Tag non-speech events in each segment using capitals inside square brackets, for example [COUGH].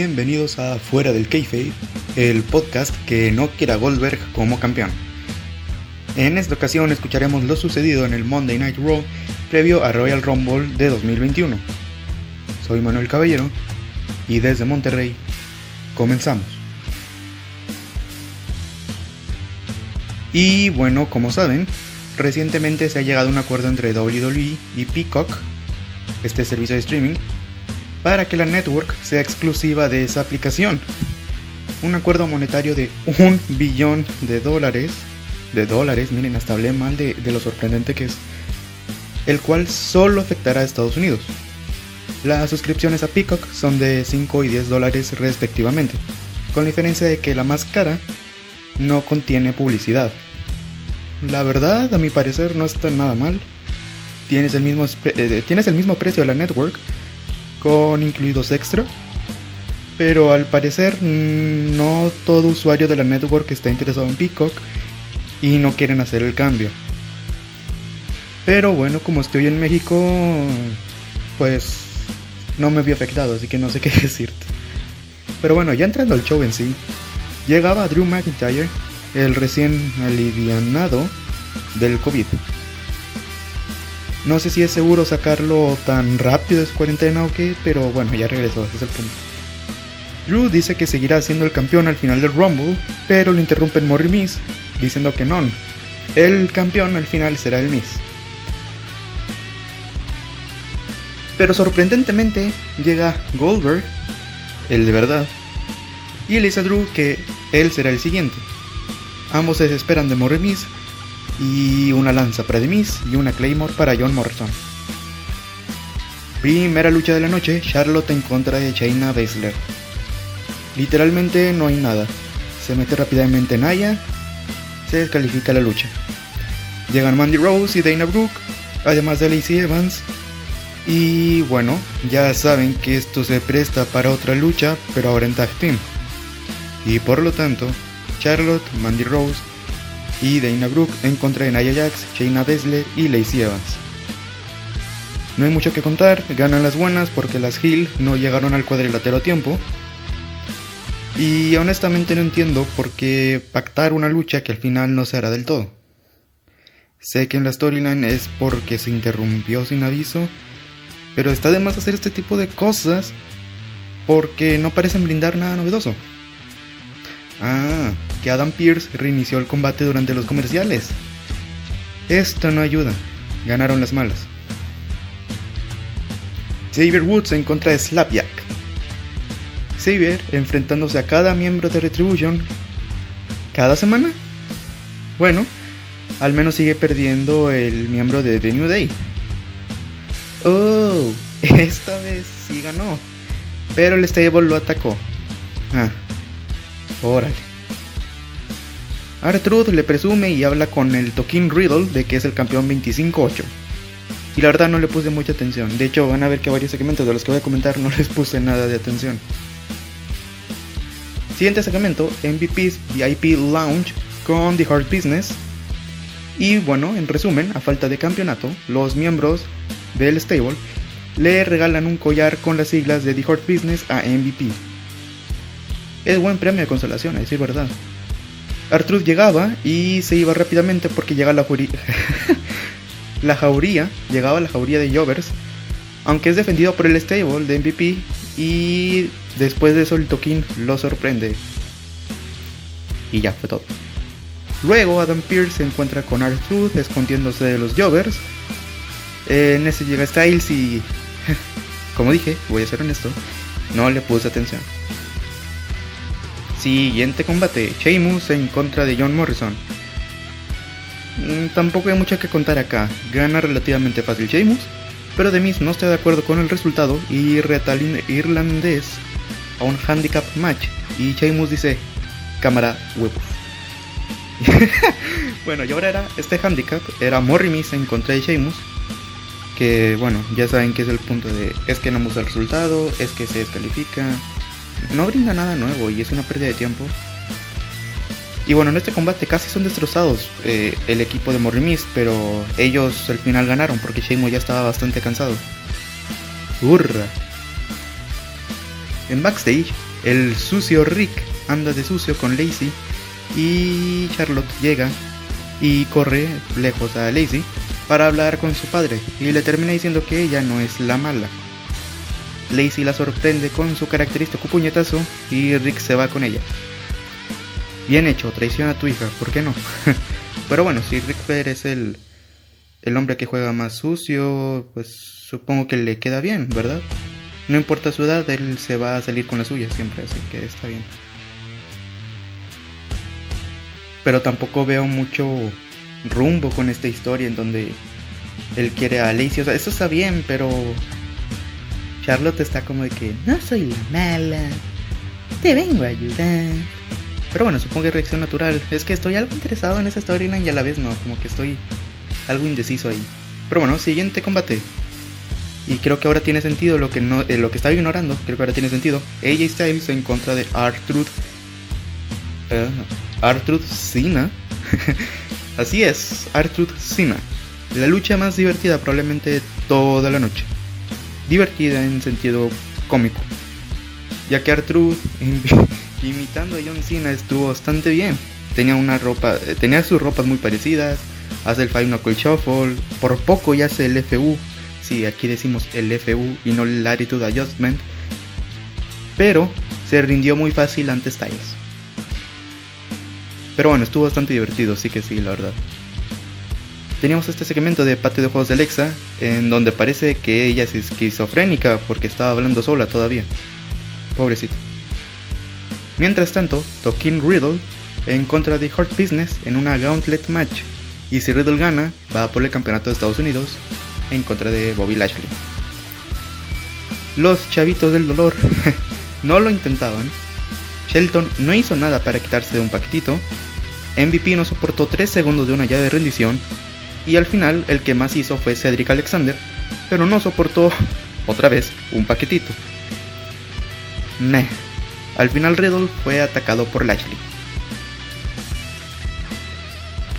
Bienvenidos a Fuera del Kayfabe, el podcast que no quiere a Goldberg como campeón. En esta ocasión escucharemos lo sucedido en el Monday Night Raw previo a Royal Rumble de 2021. Soy Manuel Caballero y desde Monterrey comenzamos. Y bueno, como saben, recientemente se ha llegado a un acuerdo entre WWE y Peacock, este servicio de streaming, para que la network sea exclusiva de esa aplicación. Un acuerdo monetario de un billón de dólares. De dólares, miren, hasta hablé mal de, lo sorprendente que es. El cual solo afectará a Estados Unidos. Las suscripciones a Peacock son de 5 y 10 dólares respectivamente, con la diferencia de que la más cara no contiene publicidad. La verdad, a mi parecer, no está nada mal. Tienes el mismo, eh, tienes el mismo precio de la network, con incluidos extra. Pero al parecer mm, no todo usuario de la network está interesado en Peacock y no quieren hacer el cambio. Pero bueno, como estoy en México, pues no me vi afectado, así que no sé [LAUGHS] qué decirte. Pero bueno, ya entrando al show en sí, llegaba Drew McIntyre, el recién alivianado del COVID. No sé si es seguro sacarlo tan rápido de su cuarentena o qué, pero bueno, ya regresó, ese es el punto. Drew dice que seguirá siendo el campeón al final del Rumble, pero lo interrumpe Morri Miss, diciendo que no. El campeón al final será el Miss. Pero sorprendentemente llega Goldberg, el de verdad, y le dice a Drew que él será el siguiente. Ambos se desesperan de Morri Miss y una lanza para Demis y una Claymore para John Morrison. Primera lucha de la noche, Charlotte en contra de Shayna Baszler. Literalmente no hay nada. Se mete rápidamente Naya, se descalifica la lucha. Llegan Mandy Rose y Dana Brooke, además de Lacey Evans. Y bueno, ya saben que esto se presta para otra lucha, pero ahora en tag team. Y por lo tanto, Charlotte, Mandy Rose y Dana Brooke en contra de Nia Jax, Shayna Baszler y Lacey Evans. No hay mucho que contar, ganan las buenas porque las Hill no llegaron al cuadrilátero a tiempo. Y honestamente no entiendo por qué pactar una lucha que al final no se hará del todo. Sé que en la storyline es porque se interrumpió sin aviso, pero está de más hacer este tipo de cosas porque no parecen brindar nada novedoso. Ah, Adam Pierce reinició el combate durante los comerciales. Esto no ayuda. Ganaron las malas. Xavier Woods en contra de Slapjack. Xavier enfrentándose a cada miembro de Retribution cada semana. Bueno, al menos sigue perdiendo el miembro de The New Day. Oh, [LAUGHS] esta vez sí ganó. Pero el Stable lo atacó. Ah, órale. Artruth le presume y habla con el Tokin Riddle de que es el campeón 25-8. Y la verdad no le puse mucha atención. De hecho, van a ver que varios segmentos de los que voy a comentar no les puse nada de atención. Siguiente segmento, MVP's VIP Lounge con The Hard Business. Y bueno, en resumen, a falta de campeonato, los miembros del stable le regalan un collar con las siglas de The Hard Business a MVP. Es buen premio de consolación, a decir verdad. Artruth llegaba y se iba rápidamente porque llega la jauría. [LAUGHS] la jauría, llegaba la jauría de Jovers, aunque es defendido por el stable de MVP y después de eso el Tokin lo sorprende. Y ya fue todo. Luego Adam Pierce se encuentra con Artruth escondiéndose de los Jovers. En ese llega Styles y, [LAUGHS] como dije, voy a ser honesto, no le puse atención. Siguiente combate, Sheamus en contra de John Morrison. Mm, tampoco hay mucho que contar acá, gana relativamente fácil Sheamus, pero Demis no está de acuerdo con el resultado y reta al irlandés a un handicap match y Sheamus dice, cámara huevos. [LAUGHS] bueno, y ahora era este handicap, era Morrimis en contra de Sheamus, que bueno, ya saben que es el punto de, es que no muestra el resultado, es que se descalifica, no brinda nada nuevo y es una pérdida de tiempo. Y bueno, en este combate casi son destrozados eh, el equipo de Morrimis, pero ellos al final ganaron porque Sheamus ya estaba bastante cansado. ¡Hurra! En backstage, El sucio Rick anda de sucio con Lacey y Charlotte llega y corre lejos a Lacey para hablar con su padre y le termina diciendo que ella no es la mala. Lacey la sorprende con su característico puñetazo y Rick se va con ella. Bien hecho, traiciona a tu hija, ¿por qué no? [LAUGHS] Pero bueno, si Rick Flair es el, el hombre que juega más sucio, pues supongo que le queda bien, ¿verdad? No importa su edad, él se va a salir con la suya siempre, así que está bien. Pero tampoco veo mucho rumbo con esta historia en donde él quiere a Lacey. O sea, eso está bien, pero Charlotte está como de que no soy la mala, te vengo a ayudar. Pero bueno, supongo que reacción natural. Es que estoy algo interesado en esa storyline y a la vez no, como que estoy algo indeciso ahí. Pero bueno, siguiente combate. Y creo que ahora tiene sentido lo que no eh, lo que estaba ignorando, creo que ahora tiene sentido. AJ Styles en contra de R-Truth uh, Cena. [LAUGHS] Así es, R-Truth Cena. La lucha más divertida probablemente de toda la noche. Divertida en sentido cómico. Ya que R-Truth [LAUGHS] imitando a John Cena estuvo bastante bien. Tenía una ropa, eh, tenía sus ropas muy parecidas, hace el Five Knuckle Shuffle, por poco ya hace el FU Sí, aquí decimos el FU y no el Latitude Adjustment. Pero se rindió muy fácil ante Styles. Pero bueno, estuvo bastante divertido, sí que sí, la verdad. Teníamos este segmento de patio de juegos de Alexa, en donde parece que ella es esquizofrénica porque estaba hablando sola todavía. Pobrecito. Mientras tanto, Tokin Riddle en contra de Hurt Business en una Gauntlet match. Y si Riddle gana, va por el campeonato de Estados Unidos en contra de Bobby Lashley. Los chavitos del dolor [LAUGHS] no lo intentaban. Shelton no hizo nada para quitarse de un paquetito. MVP no soportó 3 segundos de una llave de rendición. Y al final el que más hizo fue Cedric Alexander, pero no soportó otra vez un paquetito. Meh. Al final Riddle fue atacado por Lashley.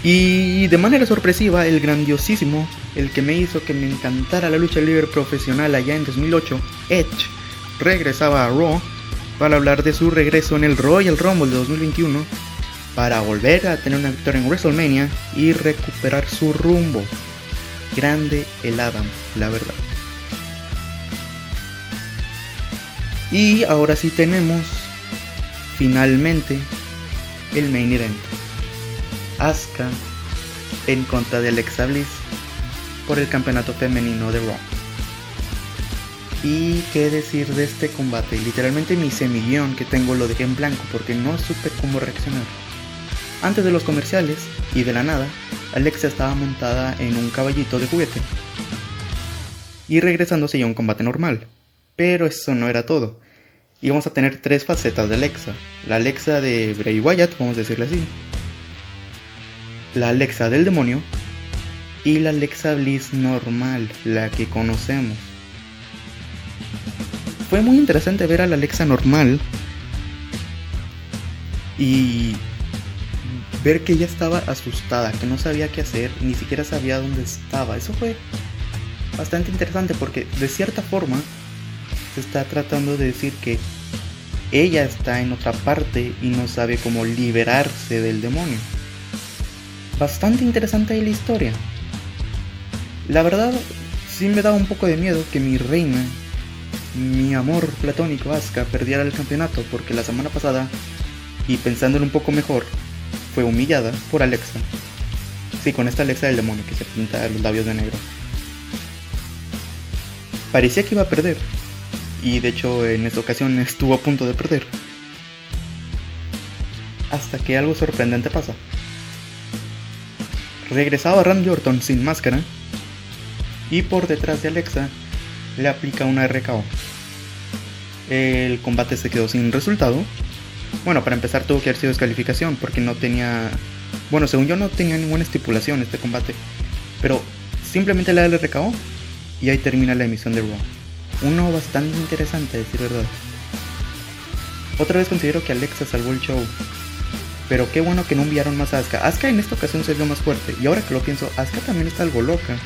Y de manera sorpresiva, el grandiosísimo, el que me hizo que me encantara la lucha libre profesional allá en 2008, Edge, regresaba a Raw para hablar de su regreso en el Royal Rumble de 2021 para volver a tener una victoria en WrestleMania y recuperar su rumbo. Grande el Adam, la verdad. Y ahora sí tenemos finalmente el main event. Asuka en contra de Alexa Bliss por el campeonato femenino de Raw. Y qué decir de este combate, literalmente mi semillón que tengo lo dejé en blanco porque no supe cómo reaccionar. Antes de los comerciales y de la nada, Alexa estaba montada en un caballito de juguete. Y regresándose ya a un combate normal. Pero eso no era todo. Íbamos a tener tres facetas de Alexa. La Alexa de Bray Wyatt, vamos a decirle así la Alexa del demonio y la Alexa Bliss normal, la que conocemos. Fue muy interesante ver a la Alexa normal y ver que ella estaba asustada, que no sabía qué hacer, ni siquiera sabía dónde estaba. Eso fue bastante interesante porque de cierta forma se está tratando de decir que ella está en otra parte y no sabe cómo liberarse del demonio bastante interesante la historia. La verdad, sí me daba un poco de miedo que mi reina, mi amor platónico Asuka, perdiera el campeonato porque la semana pasada, y pensándolo un poco mejor, fue humillada por Alexa. Sí, con esta Alexa del demonio que se pinta los labios de negro. Parecía que iba a perder, y de hecho en esta ocasión estuvo a punto de perder. Hasta que algo sorprendente pasa regresaba Randy Orton sin máscara y por detrás de Alexa le aplica una RKO. El combate se quedó sin resultado. Bueno, para empezar tuvo que haber sido descalificación porque no tenía... Bueno, según yo no tenía ninguna estipulación este combate. Pero simplemente le da el RKO y ahí termina la emisión de Raw. Uno bastante interesante, a decir verdad. Otra vez considero que Alexa salvó el show pero qué bueno que no enviaron más a Asuka. Asuka en esta ocasión se vio más fuerte. Y ahora que lo pienso, Asuka también está algo loca.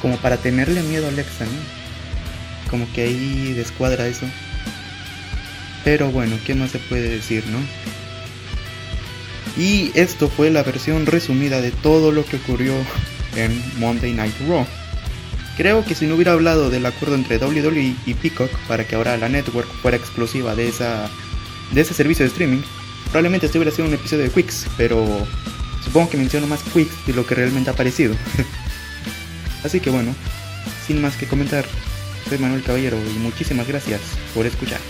Como para tenerle miedo a Alexa, ¿no? Como que ahí descuadra eso. Pero bueno, ¿qué más se puede decir, no? Y esto fue la versión resumida de todo lo que ocurrió en Monday Night Raw. Creo que si no hubiera hablado del acuerdo entre WWE y Peacock para que ahora la network fuera exclusiva de, de ese servicio de streaming, probablemente este hubiera sido un episodio de Quicks, pero supongo que menciono más Quicks de lo que realmente ha parecido. [LAUGHS] Así que bueno, sin más que comentar, soy Manuel Caballero y muchísimas gracias por escuchar.